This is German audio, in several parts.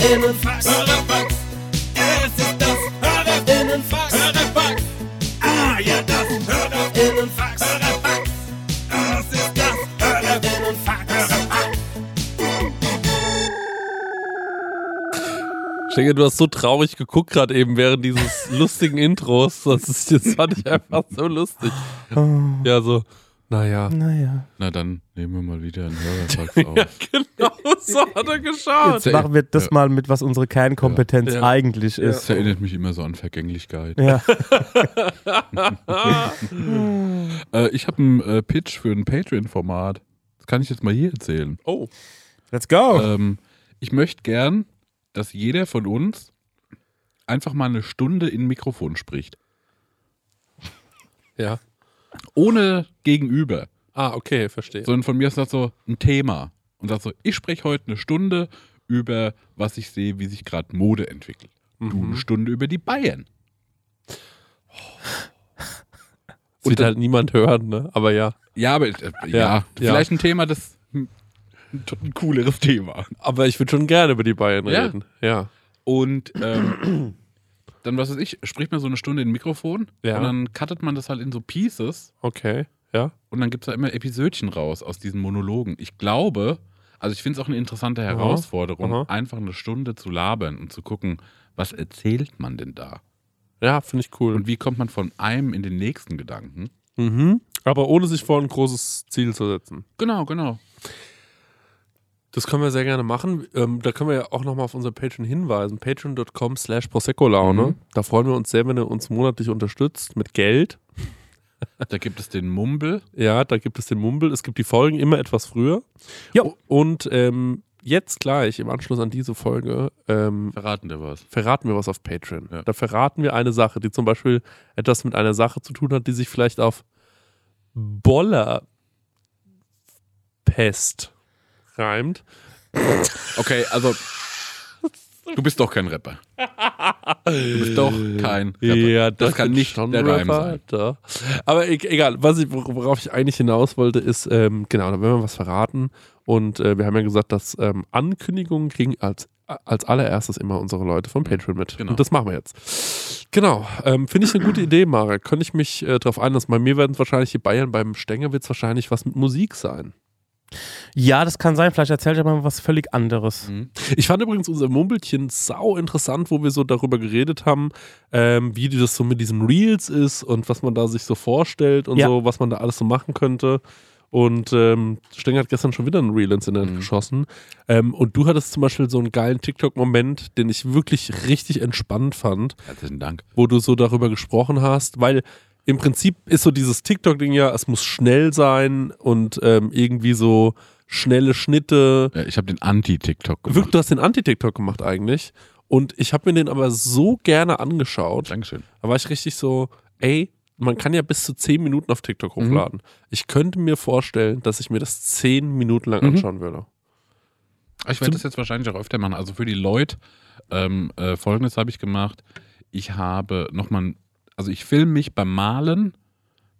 Hörerfax. Hörerfax. Es ist das Hörerinnenfax. Hörerfax. Ah, ja, das Hörerinnenfax. Hörerfax. Das ist das Hörerinnenfax. Hörerfax. Schenke, du hast so traurig geguckt gerade eben während dieses lustigen Intros. Das, ist, das fand ich einfach so lustig. Ja, so, naja. Naja. Na dann nehmen wir mal wieder einen Hörerfax auf. Genau so hat er geschaut. Jetzt machen wir das Ja. mal mit, was unsere Kernkompetenz Ja. eigentlich Das ist. erinnert mich immer so an Vergänglichkeit. Ja. Äh, ich habe einen äh, Pitch für ein Patreon-Format. Das kann ich jetzt mal hier erzählen. Oh, Let's go. Ähm, ich möchte gern, dass jeder von uns einfach mal eine Stunde in ein Mikrofon spricht. ja. Ohne Gegenüber. Ah, okay, verstehe. Sondern von mir ist das so ein Thema. Und sagt so, ich spreche heute eine Stunde über, was ich sehe, wie sich gerade Mode entwickelt. Du Mhm. eine Stunde über die Bayern. Wird halt niemand hören, ne? Aber ja. Ja, aber äh, ja, Ja, vielleicht ein Thema, das ein, ein cooleres Thema. Aber ich würde schon gerne über die Bayern Ja. reden. Ja. Und ähm, dann, was weiß ich, spricht man so eine Stunde in ein Mikrofon Ja. und dann cuttet man das halt in so Pieces Okay. Ja. und dann gibt es da immer Episödchen raus aus diesen Monologen. Ich glaube, also ich finde es auch eine interessante Herausforderung, Aha. einfach eine Stunde zu labern und zu gucken, was erzählt man denn da? Ja, finde ich cool. Und wie kommt man von einem in den nächsten Gedanken? Mhm. Aber ohne sich vor ein großes Ziel zu setzen. Genau, genau. Das können wir sehr gerne machen. Ähm, da können wir ja auch nochmal auf unser Patreon hinweisen. Patreon.com slash Prosecco-Laune. Mhm. Da freuen wir uns sehr, wenn ihr uns monatlich unterstützt mit Geld. Da gibt es den Mumbel. Ja, da gibt es den Mumble. Es gibt die Folgen immer etwas früher. Jo. Und ähm, jetzt gleich im Anschluss an diese Folge ähm, Verraten dir was. verraten wir was auf Patreon. Ja. Da verraten wir eine Sache, die zum Beispiel etwas mit einer Sache zu tun hat, die sich vielleicht auf Bollerpest reimt. Okay, also du bist doch kein Rapper. Du bist doch kein Rapper. Ja, das kann nicht schon der Rapper, sein. da. Aber e egal, was ich, wor- worauf ich eigentlich hinaus wollte, ist, ähm, genau, da werden wir was verraten. Und äh, wir haben ja gesagt, dass ähm, Ankündigungen kriegen als, als allererstes immer unsere Leute von Patreon mit. Genau. Und das machen wir jetzt. Genau, ähm, finde ich eine gute Idee, Marek. Könnte ich mich äh, darauf einlassen. Bei mir werden es wahrscheinlich die Bayern, beim Stenger wird es wahrscheinlich was mit Musik sein. Ja, das kann sein. Vielleicht erzählt er mal was völlig anderes. Mhm. Ich fand übrigens unser Mumbelchen sau interessant, wo wir so darüber geredet haben, ähm, wie das so mit diesen Reels ist und was man da sich so vorstellt und Ja. so, was man da alles so machen könnte. Und ähm, Stenger hat gestern schon wieder ein Reel ins Internet Mhm. geschossen. Ähm, und du hattest zum Beispiel so einen geilen TikTok-Moment, den ich wirklich richtig entspannt fand, Herzlichen Dank. wo du so darüber gesprochen hast, weil im Prinzip ist so dieses TikTok-Ding ja, es muss schnell sein und ähm, irgendwie so schnelle Schnitte. Ja, ich habe den Anti-TikTok Wirklich, gemacht. du hast den Anti-TikTok gemacht eigentlich. Und ich habe mir den aber so gerne angeschaut. Dankeschön. Da war ich richtig so, ey, man kann ja bis zu 10 Minuten auf TikTok Mhm. hochladen. Ich könnte mir vorstellen, dass ich mir das 10 Minuten lang Mhm. anschauen würde. Ich werde das jetzt wahrscheinlich auch öfter machen. Also für die Leute, ähm, äh, folgendes habe ich gemacht. Ich habe nochmal, also ich filme mich beim Malen,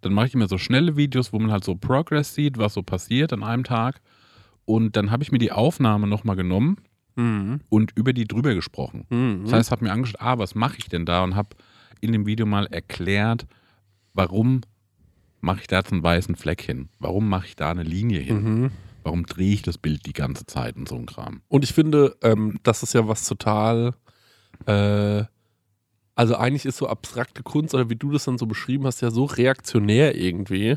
dann mache ich immer so schnelle Videos, wo man halt so Progress sieht, was so passiert an einem Tag. Und dann habe ich mir die Aufnahme nochmal genommen Mhm. und über die drüber gesprochen. Mhm. Das heißt, habe mir angeschaut, ah, was mache ich denn da? Und habe in dem Video mal erklärt, warum mache ich da jetzt einen weißen Fleck hin? Warum mache ich da eine Linie hin? Mhm. Warum drehe ich das Bild die ganze Zeit und so ein Kram? Und ich finde, ähm, das ist ja was total, äh, also eigentlich ist so abstrakte Kunst oder wie du das dann so beschrieben hast, ja so reaktionär irgendwie.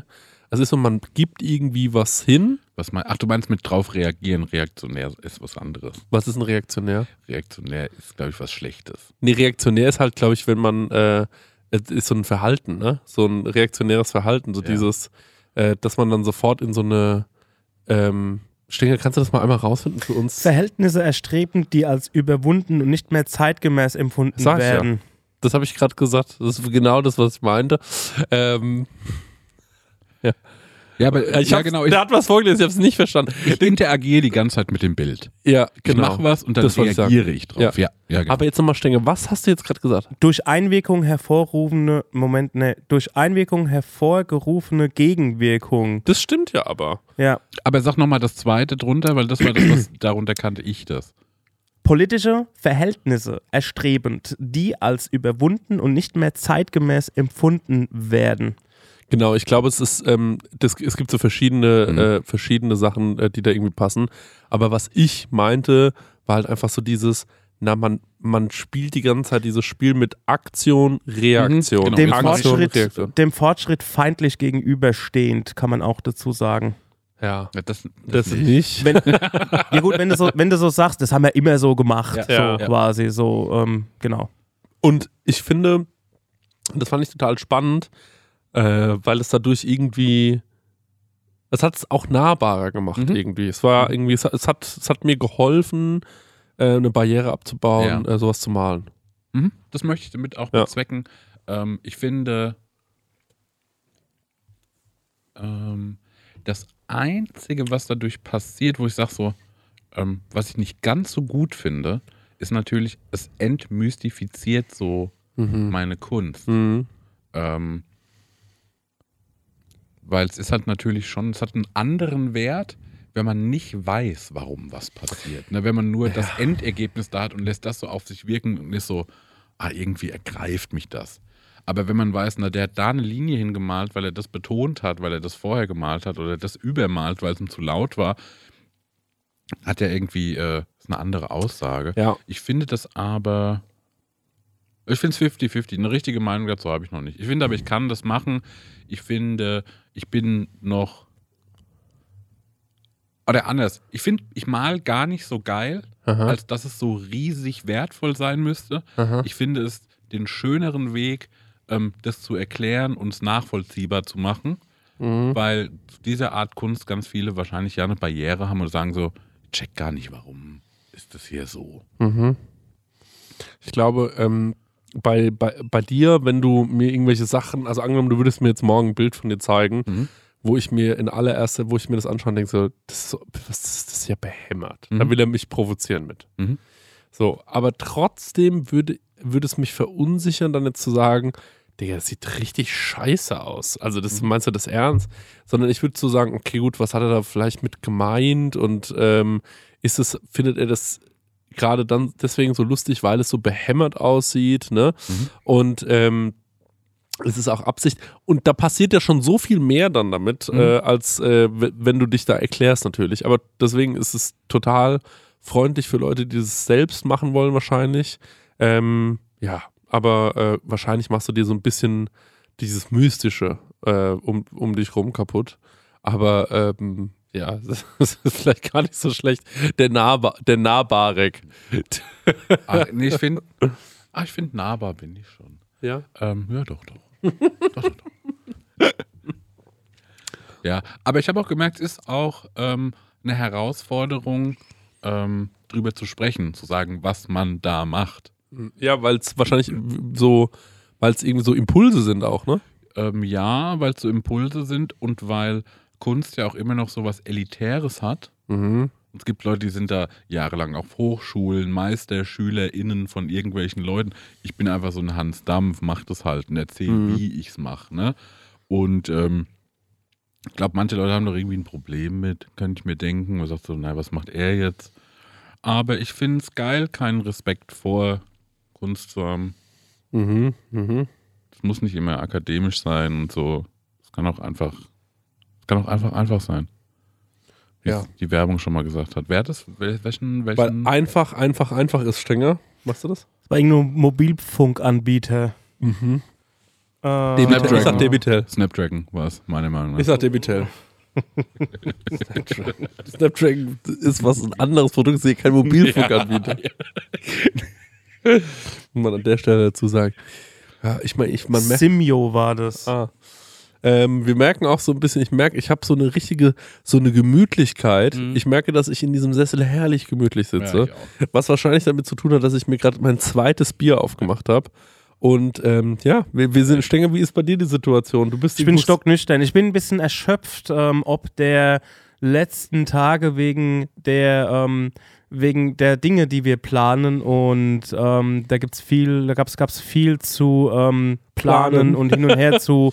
Es ist so, man gibt irgendwie was hin. Was mein, ach, du meinst mit drauf reagieren, reaktionär ist was anderes. Was ist ein Reaktionär? Reaktionär ist, glaube ich, was Schlechtes. Nee, reaktionär ist halt, glaube ich, wenn man, äh, es ist so ein Verhalten, ne? So ein reaktionäres Verhalten, so Ja. dieses, äh, dass man dann sofort in so eine, ähm, Stenger, kannst du das mal einmal rausfinden für uns? Verhältnisse erstreben, die als überwunden und nicht mehr zeitgemäß empfunden Sag ich ja. Das habe ich gerade gesagt. Das ist genau das, was ich meinte. Ähm, Ja, Ja, aber Ich ja, genau. Ich, der hat was vorgelesen, ich habe es nicht verstanden. ich interagiere die ganze Zeit mit dem Bild. Ja, Ich genau. mache was und dann Das wollte ich reagiere ich drauf. Ja, ja, genau. Aber jetzt nochmal, Stenge, was hast du jetzt gerade gesagt? Durch Einwirkung hervorrufende, Moment, ne, durch Einwirkung hervorgerufene Gegenwirkung. Das stimmt ja aber. Ja. Aber sag nochmal das zweite drunter, weil das war das, was darunter kannte ich das. Politische Verhältnisse erstrebend, die als überwunden und nicht mehr zeitgemäß empfunden werden. Genau, ich glaube, es ist, ähm, das, es gibt so verschiedene, Mhm. äh, verschiedene Sachen, äh, die da irgendwie passen. Aber was ich meinte, war halt einfach so dieses, na, man, man spielt die ganze Zeit dieses Spiel mit Aktion, Reaktion. Mhm, genau. Dem, ich- Fortschritt, Reaktion. dem Fortschritt feindlich gegenüberstehend, kann man auch dazu sagen. Ja. Ja, Das, Das nicht. Wenn, ja gut, wenn du, so, wenn du so sagst, das haben wir immer so gemacht, Ja. so Ja. quasi, so, ähm, genau. Und ich finde, das fand ich total spannend, äh, weil es dadurch irgendwie, es hat es auch nahbarer gemacht Mhm. irgendwie. Es war irgendwie, es hat, es hat, es hat mir geholfen, äh, eine Barriere abzubauen, Ja. äh, sowas zu malen. Mhm, das möchte ich damit auch Ja. bezwecken. Ähm, ich finde, ähm, das Einzige, was dadurch passiert, wo ich sage so, ähm, was ich nicht ganz so gut finde, ist natürlich, es entmystifiziert so Mhm. meine Kunst. Mhm. Ähm, weil es ist halt natürlich schon, es hat einen anderen Wert, wenn man nicht weiß, warum was passiert. Ne? Wenn man nur das Endergebnis da hat und lässt das so auf sich wirken und ist so, ah, irgendwie ergreift mich das. Aber wenn man weiß, na, der hat da eine Linie hingemalt, weil er das betont hat, weil er das vorher gemalt hat oder das übermalt, weil es ihm zu laut war, hat er irgendwie äh, eine andere Aussage. Ja. Ich finde das aber. Ich finde es 50-50. Eine richtige Meinung dazu habe ich noch nicht. Ich finde aber, ich kann das machen. Ich finde, ich bin noch. Oder anders. Ich finde, ich mal gar nicht so geil, Aha. als dass es so riesig wertvoll sein müsste. Aha. Ich finde es den schöneren Weg, ähm, das zu erklären und es nachvollziehbar zu machen, Mhm. weil zu dieser Art Kunst ganz viele wahrscheinlich ja eine Barriere haben und sagen so, check gar nicht, warum ist das hier so. Mhm. Ich glaube, ähm, bei, bei, bei dir, wenn du mir irgendwelche Sachen, also angenommen, du würdest mir jetzt morgen ein Bild von dir zeigen, Mhm. wo ich mir in allererster, wo ich mir das anschaue und denke so, das ist, so, ist das ist ja behämmert. Da Mhm. will er mich provozieren mit. Mhm. So, aber trotzdem würde, würde es mich verunsichern, dann jetzt zu sagen, Digga, das sieht richtig scheiße aus. Also das Mhm. meinst du das ernst? Sondern ich würde so sagen, okay, gut, was hat er da vielleicht mit gemeint und ähm, ist es, findet er das gerade dann deswegen so lustig, weil es so behämmert aussieht, ne? Mhm. Und ähm, es ist auch Absicht. Und da passiert ja schon so viel mehr dann damit, Mhm. äh, als äh, wenn du dich da erklärst natürlich. Aber deswegen ist es total freundlich für Leute, die das selbst machen wollen wahrscheinlich. Ähm, ja, aber äh, wahrscheinlich machst du dir so ein bisschen dieses Mystische äh, um, um dich rum kaputt. Aber ähm, ja, das ist vielleicht gar nicht so schlecht. Der, Nahba der Nahbarek. Ah, nee, ich finde, ah, ich finde nahbar bin ich schon. Ja. Ähm, ja, doch, doch. doch, doch, doch. ja, aber ich habe auch gemerkt, es ist auch ähm, eine Herausforderung, ähm, drüber zu sprechen, zu sagen, was man da macht. Ja, weil es wahrscheinlich so, weil es irgendwie so Impulse sind auch, ne? Ähm, ja, weil es so Impulse sind und weil Kunst ja auch immer noch so was Elitäres hat. Mhm. Es gibt Leute, die sind da jahrelang auf Hochschulen, Meister, SchülerInnen von irgendwelchen Leuten. Ich bin einfach so ein Hans Dampf, mach das halt und erzähl, Mhm. wie ich's mache. Ne? Und ähm, ich glaube, manche Leute haben doch irgendwie ein Problem mit, könnte ich mir denken. Man sagt so, naja, was macht er jetzt? Aber ich finde es geil, keinen Respekt vor Kunst zu haben. Mhm. Mhm. Es muss nicht immer akademisch sein und so. Es kann auch einfach, es kann auch einfach einfach sein. Wie Ja. es die Werbung schon mal gesagt hat. Wer hat das? Wel- Welchen, Weil welchen? einfach, einfach, einfach ist strenger. Machst du das? Das war irgendein Mobilfunkanbieter. Mhm. Äh, Debitel. Ich sag Debitel. Snapdragon war es, meiner Meinung nach. Ich sag Debitel. Snapdragon ist was ein anderes Produkt, ist hier kein Mobilfunkanbieter. Muss man an der Stelle dazu sagen. Ja, ich meine, ich, man merkt. Simio war das. Ah. Ähm, wir merken auch so ein bisschen, ich merke, ich habe so eine richtige, so eine Gemütlichkeit. Mhm. Ich merke, dass ich in diesem Sessel herrlich gemütlich Ja, sitze. auch. Was wahrscheinlich damit zu tun hat, dass ich mir gerade mein zweites Bier aufgemacht habe. Und ähm, ja, wir, wir sind, Stenger, wie ist bei dir die Situation? Du bist Ich bin stocknüchtern. Ich bin ein bisschen erschöpft, ähm, ob der letzten Tage wegen der ähm, wegen der Dinge, die wir planen und ähm, da gibt's viel, da gab's gab's viel zu ähm, planen, Planen. und hin und her zu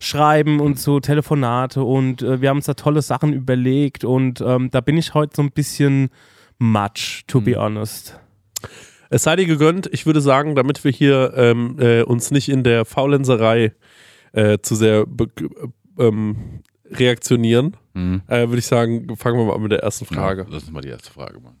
schreiben und zu Telefonate und äh, wir haben uns da tolle Sachen überlegt und ähm, da bin ich heute so ein bisschen much, to be honest. Es sei dir gegönnt, ich würde sagen, damit wir hier ähm, äh, uns nicht in der Faulenserei äh, zu sehr ähm, reaktionieren, Mhm. äh, würde ich sagen, fangen wir mal an mit der ersten Frage. Ja, lass uns mal die erste Frage machen.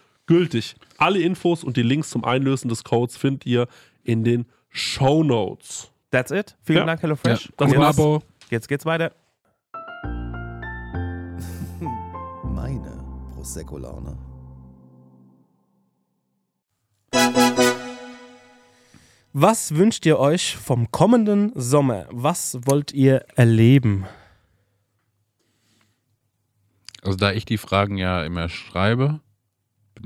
gültig. Alle Infos und die Links zum Einlösen des Codes findet ihr in den Show Notes. That's it. Vielen Ja. Dank, HelloFresh. Ja. Das Abo. jetzt geht's weiter. Meine Prosecco-Laune. Was wünscht ihr euch vom kommenden Sommer? Was wollt ihr erleben? Also da ich die Fragen ja immer schreibe,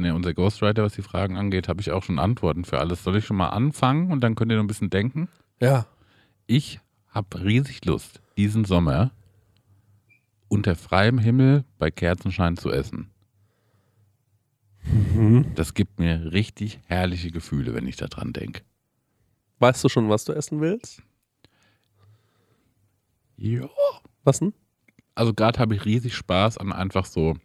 ja unser Ghostwriter, was die Fragen angeht, habe ich auch schon Antworten für alles. Soll ich schon mal anfangen und dann könnt ihr noch ein bisschen denken? Ja. Ich habe riesig Lust, diesen Sommer unter freiem Himmel bei Kerzenschein zu essen. Das gibt mir richtig herrliche Gefühle, wenn ich daran denke. Weißt du schon, was du essen willst? Ja. Was denn? Also gerade habe ich riesig Spaß an einfach so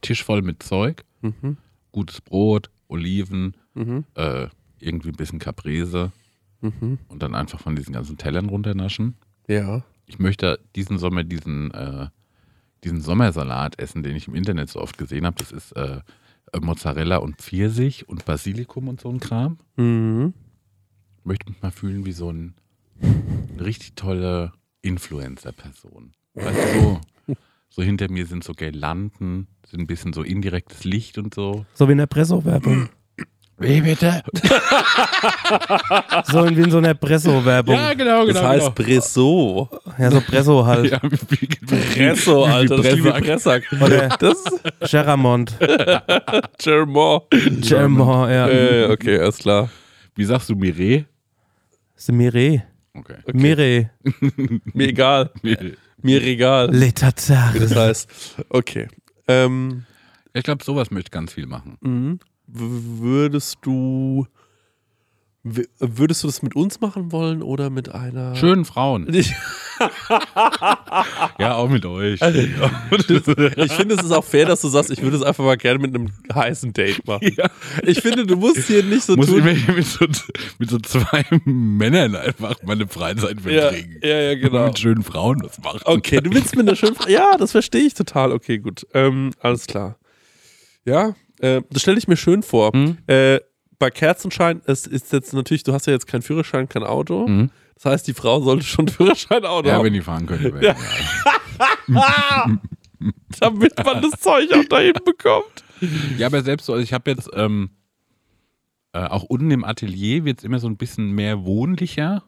Tisch voll mit Zeug, Mhm. gutes Brot, Oliven, Mhm. äh, irgendwie ein bisschen Caprese Mhm. und dann einfach von diesen ganzen Tellern runternaschen. Ja. Ich möchte diesen Sommer diesen, äh, diesen Sommersalat essen, den ich im Internet so oft gesehen habe. Das ist äh, Mozzarella und Pfirsich und Basilikum und so ein Kram. Mhm. möchte mich mal fühlen wie so ein, eine richtig tolle Influencer-Person. Weißt du, so, so hinter mir sind so Girlanden, sind ein bisschen so indirektes Licht und so. So wie in der Presso-Werbung. Wie bitte? so wie in so einer Presso-Werbung. Ja, genau, genau. Das heißt genau. Bresso. Ja, so Presso halt. Ja, wie, Presso, wie Alter. Das ist wie Pressack. Oder Das Geramont. Germont. Germont, ja. Äh, okay, alles klar. Wie sagst du Mireille? C'est Mireille. Okay. Okay. Mireille. Mir egal. Mireille. Mir egal. Les Wie das heißt. Okay. Ähm, Ich glaube, sowas möchte ich ganz viel machen. mhm. Würdest du. Würdest du das mit uns machen wollen oder mit einer. Schönen Frauen. Ich, Ja, auch mit euch. ich finde, es ist auch fair, dass du sagst, ich würde es einfach mal gerne mit einem heißen Date machen. Ja. Ich finde, du musst hier nicht so Muss tun. immer hier mit so, mit so zwei Männern einfach meine Freizeit Ja, verbringen. ja, ja, genau. Mit schönen Frauen das machen. Okay, du willst mit einer schönen Frau. Ja, das verstehe ich total. Okay, gut. Ähm, alles klar. Ja, äh, das stelle ich mir schön vor. Hm? Äh, bei Kerzenschein, es ist jetzt natürlich, du hast ja jetzt keinen Führerschein, kein Auto. Mhm. Das heißt, die Frau sollte schon Führerschein, Auto Ja, haben, wenn die fahren könnte. wäre ja. damit man das Zeug auch dahin bekommt. ja, aber selbst so, also ich habe jetzt ähm, äh, auch unten im Atelier wird es immer so ein bisschen mehr wohnlicher.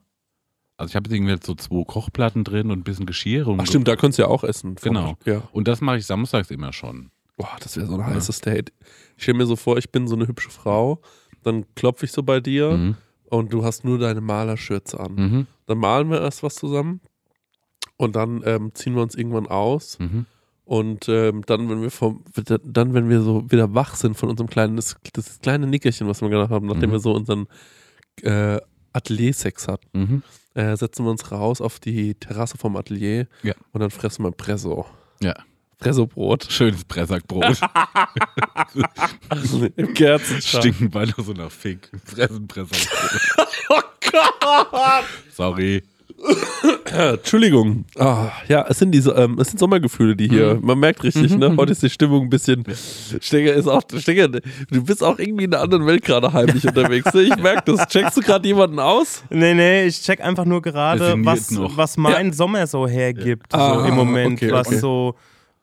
Also ich habe jetzt irgendwie so zwei Kochplatten drin und ein bisschen Geschirr. Und Ach stimmt, da könntest du ja auch essen. Genau. Ja. Und das mache ich samstags immer schon. Boah, das wäre so ein heißes Date. Ich stelle mir so vor, ich bin so eine hübsche Frau, dann klopfe ich so bei dir Mhm. und du hast nur deine Malerschürze an. Mhm. Dann malen wir erst was zusammen und dann ähm, ziehen wir uns irgendwann aus Mhm. und ähm, dann, wenn wir vom, dann, wenn wir so wieder wach sind von unserem kleinen, das, das kleine Nickerchen, was wir gemacht haben, nachdem Mhm. wir so unseren äh, Atelier-Sex hatten, Mhm. äh, setzen wir uns raus auf die Terrasse vom Atelier Ja. und dann fressen wir Presso. Ja. Presso-Brot. Schönes Pressackbrot. Im Kerzenschein. Stinken beide so nach Fick. Fressen Pressackbrot. Oh Gott! Sorry. Entschuldigung. Ah, ja, es sind diese, ähm, es sind Sommergefühle, die hier. Man merkt richtig, ne? Heute ist die Stimmung ein bisschen. Stenger ist auch, Stenger, du bist auch irgendwie in einer anderen Welt gerade heimlich unterwegs. Ne? Ich merke das. Checkst du gerade jemanden aus? Nee, nee, ich check einfach nur gerade, was, noch. was mein Sommer so hergibt. Ah, so im Moment. okay, was okay. so,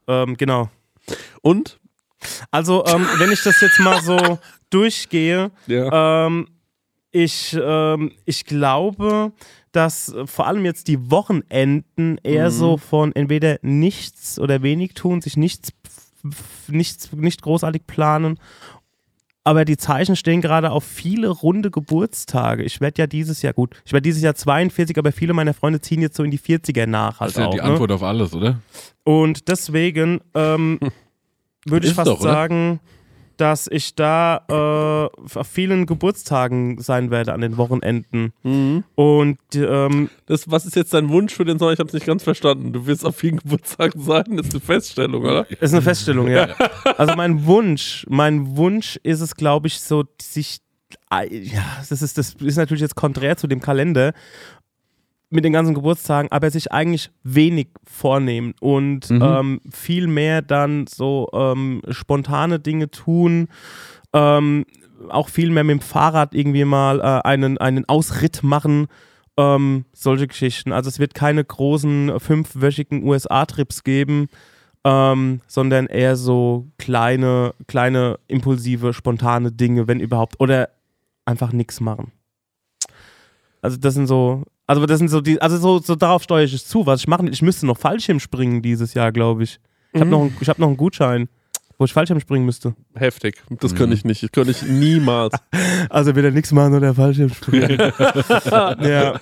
ähm, genau. Und? Also, ähm, wenn ich das jetzt mal so durchgehe, Ja. ähm, ich, ähm, ich glaube, dass vor allem jetzt die Wochenenden eher Mhm. so von entweder nichts oder wenig tun, sich nichts, nichts nicht großartig planen. Aber die Zeichen stehen gerade auf viele runde Geburtstage. Ich werde ja dieses Jahr, gut, ich werde dieses Jahr 42, aber viele meiner Freunde ziehen jetzt so in die 40er nach. Halt Das ist ja auch, die ne? Antwort auf alles, oder? Und deswegen ähm, würde ich fast doch, oder? Dass ich da äh, auf vielen Geburtstagen sein werde an den Wochenenden. Mhm. Und ähm, Das, was ist jetzt dein Wunsch für den Sommer? Ich habe es nicht ganz verstanden. Du willst auf vielen Geburtstagen sein? Das ist eine Feststellung, oder? ist eine Feststellung, ja. Also mein Wunsch, mein Wunsch ist es, glaube ich, so, sich, ja, das ist, das ist natürlich jetzt konträr zu dem Kalender mit den ganzen Geburtstagen, aber sich eigentlich wenig vornehmen und Mhm. ähm, viel mehr dann so ähm, spontane Dinge tun, ähm, auch viel mehr mit dem Fahrrad irgendwie mal äh, einen, einen Ausritt machen, ähm, solche Geschichten. Also es wird keine großen fünfwöchigen USA-Trips geben, ähm, sondern eher so kleine, kleine, impulsive, spontane Dinge, wenn überhaupt. Oder einfach nichts machen. Also das sind so, also das sind so die, also so, so darauf steuere ich es zu, was ich machen will. Ich müsste noch Fallschirm springen dieses Jahr, glaube ich. Ich habe noch, einen- ich hab noch einen Gutschein, wo ich Fallschirm springen müsste. Heftig. Das könnte ich nicht. Das könnte ich niemals. Also wieder nichts machen oder Fallschirm springen. ja.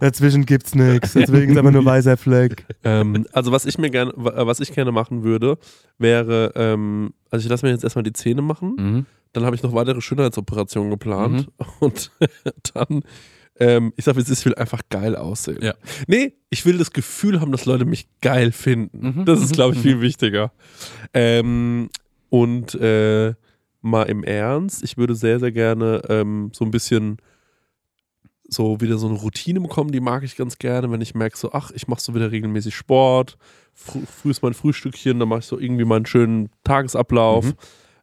Dazwischen gibt's nichts. Deswegen ist einfach nur weißer Fleck. ähm, also was ich mir gerne, was ich gerne machen würde, wäre, ähm, also ich lasse mir jetzt erstmal die Zähne machen. Mhm. Dann habe ich noch weitere Schönheitsoperationen geplant und dann Ähm, ich sag, es will einfach geil aussehen. Ja. Nee, ich will das Gefühl haben, dass Leute mich geil finden. Mhm, Das ist, mhm, glaube ich, viel mhm. wichtiger. Ähm, und äh, mal im Ernst, ich würde sehr, sehr gerne ähm, so ein bisschen so wieder so eine Routine bekommen, die mag ich ganz gerne, wenn ich merke, so, ach, ich mache so wieder regelmäßig Sport, früh, früh ist mein Frühstückchen, dann mache ich so irgendwie meinen schönen Tagesablauf. Mhm.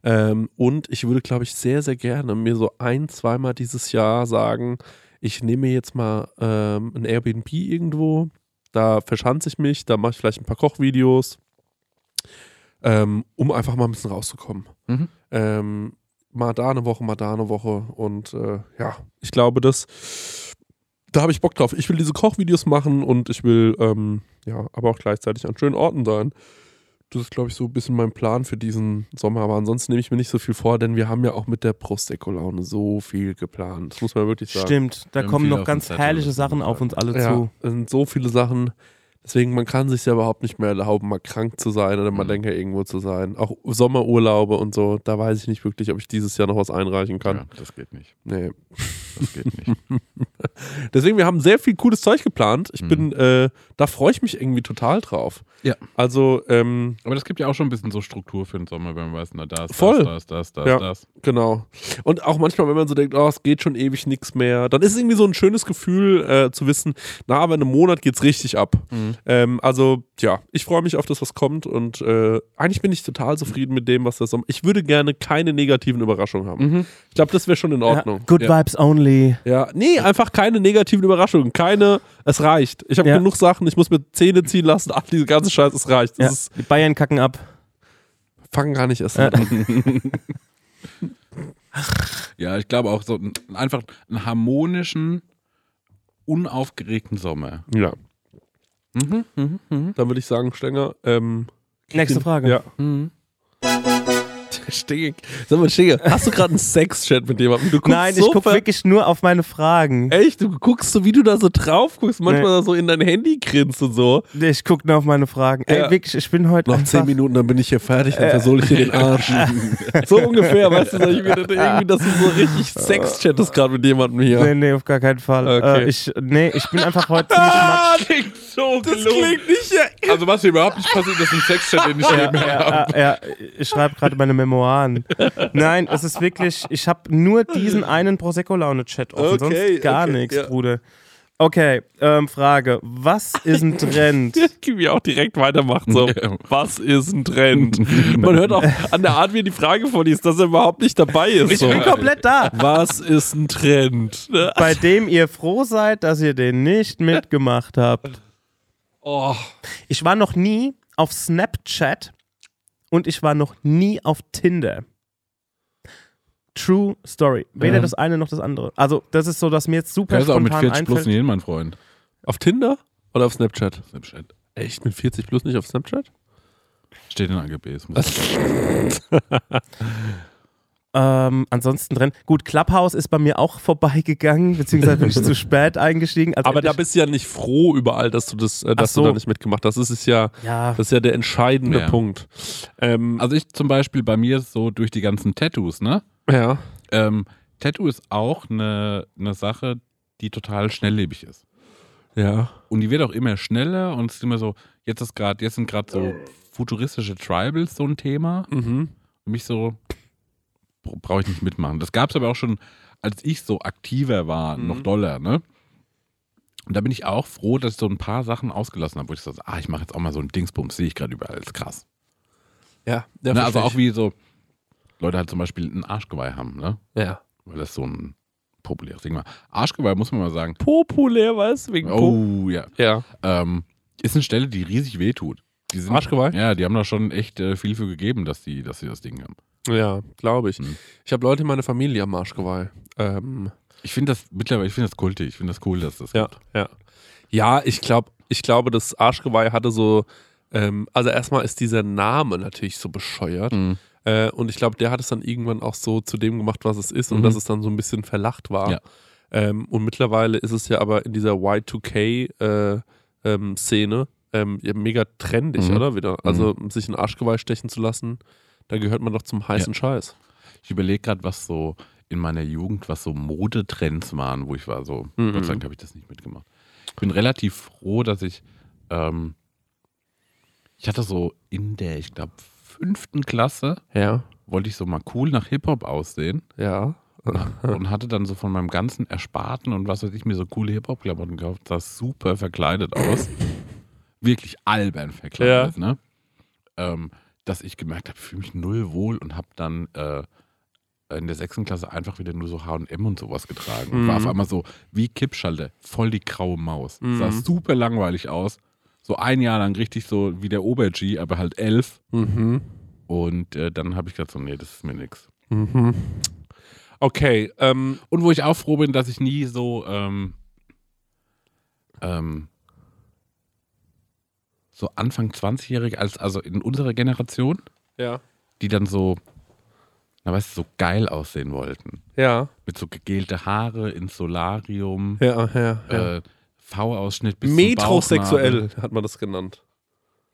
Ähm, und ich würde, glaube ich, sehr, sehr gerne mir so ein, zweimal dieses Jahr sagen, ich nehme mir jetzt mal ähm, ein Airbnb irgendwo, da verschanze ich mich, da mache ich vielleicht ein paar Kochvideos, ähm, um einfach mal ein bisschen rauszukommen. Mhm. Ähm, mal da eine Woche, mal da eine Woche. Und äh, ja, ich glaube, das, da habe ich Bock drauf. Ich will diese Kochvideos machen und ich will, ähm, ja, aber auch gleichzeitig an schönen Orten sein. Das ist, glaube ich, so ein bisschen mein Plan für diesen Sommer. Aber ansonsten nehme ich mir nicht so viel vor, denn wir haben ja auch mit der Prosecco-Laune so viel geplant. Das muss man wirklich sagen. Stimmt, da kommen noch ganz herrliche Sachen auf uns alle Ja, zu. es sind so viele Sachen. Deswegen, man kann sich ja überhaupt nicht mehr erlauben, mal krank zu sein oder mal Mhm. länger irgendwo zu sein. Auch Sommerurlaube und so, da weiß ich nicht wirklich, ob ich dieses Jahr noch was einreichen kann. Ja, das geht nicht. Nee. Das geht nicht. Deswegen, wir haben sehr viel cooles Zeug geplant. Ich Mhm. bin, äh, da freue ich mich irgendwie total drauf. Ja. Also, ähm, Aber das gibt ja auch schon ein bisschen so Struktur für den Sommer, wenn man weiß, na das, Voll. das, das, das, das, Ja. das. genau. Und auch manchmal, wenn man so denkt, oh, es geht schon ewig nichts mehr, dann ist es irgendwie so ein schönes Gefühl äh, zu wissen, na, aber in einem Monat geht's richtig ab. Mhm. Ähm, also, ja, ich freue mich auf das, was kommt und äh, eigentlich bin ich total zufrieden mit dem, was das Sommer. Ich würde gerne keine negativen Überraschungen haben. Mhm. Ich glaube, das wäre schon in Ordnung. Ja, good Ja. Vibes only. Ja, nee, einfach keine negativen Überraschungen. Keine, es reicht. Ich habe Ja. genug Sachen, ich muss mir Zähne ziehen lassen. Ach, diese ganze Scheiße, es reicht. Ja. ist, Die Bayern kacken ab. fangen gar nicht erst Ja. an. Ja, ich glaube auch so ein, einfach einen harmonischen, unaufgeregten Sommer. Ja, Mhm. Mhm. Mhm. dann würde ich sagen, Stenger, ähm, Nächste Frage. Ja. Mhm. Stenger, sag mal, Stenger, hast du gerade einen Sex-Chat mit jemandem? Du guckst Nein, so ich gucke wirklich nur auf meine Fragen. Echt? Du guckst so, wie du da so drauf guckst, manchmal Nee. so in dein Handy grinst und so. Ich gucke nur auf meine Fragen. Ja. Ey, wirklich, ich bin heute Noch einfach... zehn Minuten, dann bin ich hier fertig, dann versohle ich dir den Arsch. so ungefähr, weißt du, dass ich mir dann irgendwie, dass du so richtig Sex-chattest gerade mit jemandem hier. Nee, nee, auf gar keinen Fall. Okay. Äh, ich, nee, ich bin einfach heute ziemlich matsch. So Das klingt nicht ja. Also was hier überhaupt nicht passiert, ist ein Sexchat, den ich Ja, nebenher ja, habe. ja, ich schreibe gerade meine Memoiren. Nein, es ist wirklich, ich habe nur diesen einen Prosecco-Laune-Chat offen, Okay, sonst gar okay, nichts, ja. Bruder. Okay, ähm, Frage. Was ist ein Trend? Gibi auch direkt weitermacht. So, was ist ein Trend? Man hört auch an der Art, wie er die Frage vorliest, dass er überhaupt nicht dabei ist. Ich So. bin komplett da. Was ist ein Trend? Bei dem ihr froh seid, dass ihr den nicht mitgemacht habt. Oh, Ich war noch nie auf Snapchat und ich war noch nie auf Tinder. True Story. Weder Ja. das eine noch das andere. Also, das ist so, dass mir jetzt super Der ist auch mit spontan 40 plus einfällt. nicht mein Freund. auf Tinder oder auf Snapchat? Snapchat. Echt mit 40 plus nicht auf Snapchat? Steht in AGBs. Ähm, ansonsten drin. Gut, Clubhouse ist bei mir auch vorbeigegangen, beziehungsweise bin ich zu spät eingestiegen. Also Aber da bist du ja nicht froh überall, dass du das, äh, dass so. du da nicht mitgemacht hast. Das ist ja, ja, das ist ja der entscheidende Ja. Punkt. Ähm, Also ich zum Beispiel bei mir ist so durch die ganzen Tattoos, ne? ja. Ähm, Tattoo ist auch eine, eine Sache, die total schnelllebig ist. Ja. Und die wird auch immer schneller und es ist immer so, jetzt ist gerade, jetzt sind gerade so futuristische Tribals so ein Thema. Mhm. Und mich so, brauche ich nicht mitmachen. Das gab es aber auch schon, als ich so aktiver war, Mhm. noch doller, ne? Und da bin ich auch froh, dass ich so ein paar Sachen ausgelassen habe, wo ich so, ah, ich mache jetzt auch mal so ein Dingsbums, sehe ich gerade überall, ist krass. Ja. ja ne, also auch wie so, Leute halt zum Beispiel ein Arschgeweih haben, ne? Ja. Weil das so ein populäres Ding war. Arschgeweih muss man mal sagen, Populär, du? Wegen Po. oh ja, Ja. ähm, ist eine Stelle, die riesig wehtut. Die sind, Arschgeweih? Ja, die haben da schon echt äh, viel für gegeben, dass die, dass sie das Ding haben. Ja, glaube ich. Mhm. Ich habe Leute in meiner Familie am Arschgeweih. Ähm, Ich finde das mittlerweile, ich finde das kultig, ich finde das cool, dass das ja, gibt. ja. Ja, ich glaube, ich glaube, das Arschgeweih hatte so, ähm, also erstmal ist dieser Name natürlich so bescheuert. Mhm. Äh, und ich glaube, der hat es dann irgendwann auch so zu dem gemacht, was es ist und Mhm. dass es dann so ein bisschen verlacht war. Ja. Ähm, und mittlerweile ist es ja aber in dieser Y2K-Szene ähm, Szene, ähm, ja, mega trendig, Mhm. oder? Wieder. Also sich ein Arschgeweih stechen zu lassen, da gehört man doch zum heißen Scheiß. Ich überlege gerade, was so in meiner Jugend, was so Modetrends waren, wo ich war so, Mhm. Gott sei Dank habe ich das nicht mitgemacht. Ich bin relativ froh, dass ich, ähm, ich hatte so in der, ich glaube, fünften Klasse, Ja, wollte ich so mal cool nach Hip-Hop aussehen ja. und hatte dann so von meinem ganzen Ersparten und was weiß ich mir so coole Hip-Hop-Klamotten gekauft, sah super verkleidet aus. Wirklich albern verkleidet, ne? Ähm, dass ich gemerkt habe, ich fühle mich null wohl und habe dann äh, in der sechsten Klasse einfach wieder nur so H&M und sowas getragen. Und war Mhm. auf einmal so wie Kippschalter, voll die graue Maus. Mhm. Sah super langweilig aus. So ein Jahr lang richtig so wie der Ober-G, aber halt elf. Mhm. Und äh, dann habe ich gedacht so, nee, das ist mir nix. Mhm. Okay, ähm, Und wo ich auch froh bin, dass ich nie so, ähm, ähm, so Anfang 20-Jährige, als, also in unserer Generation, ja. die dann so, na weißt du, so geil aussehen wollten. Ja, Mit so gegelte Haare ins Solarium, ja, ja. ja. äh, V-Ausschnitt bis Metrosexuell hat man das genannt.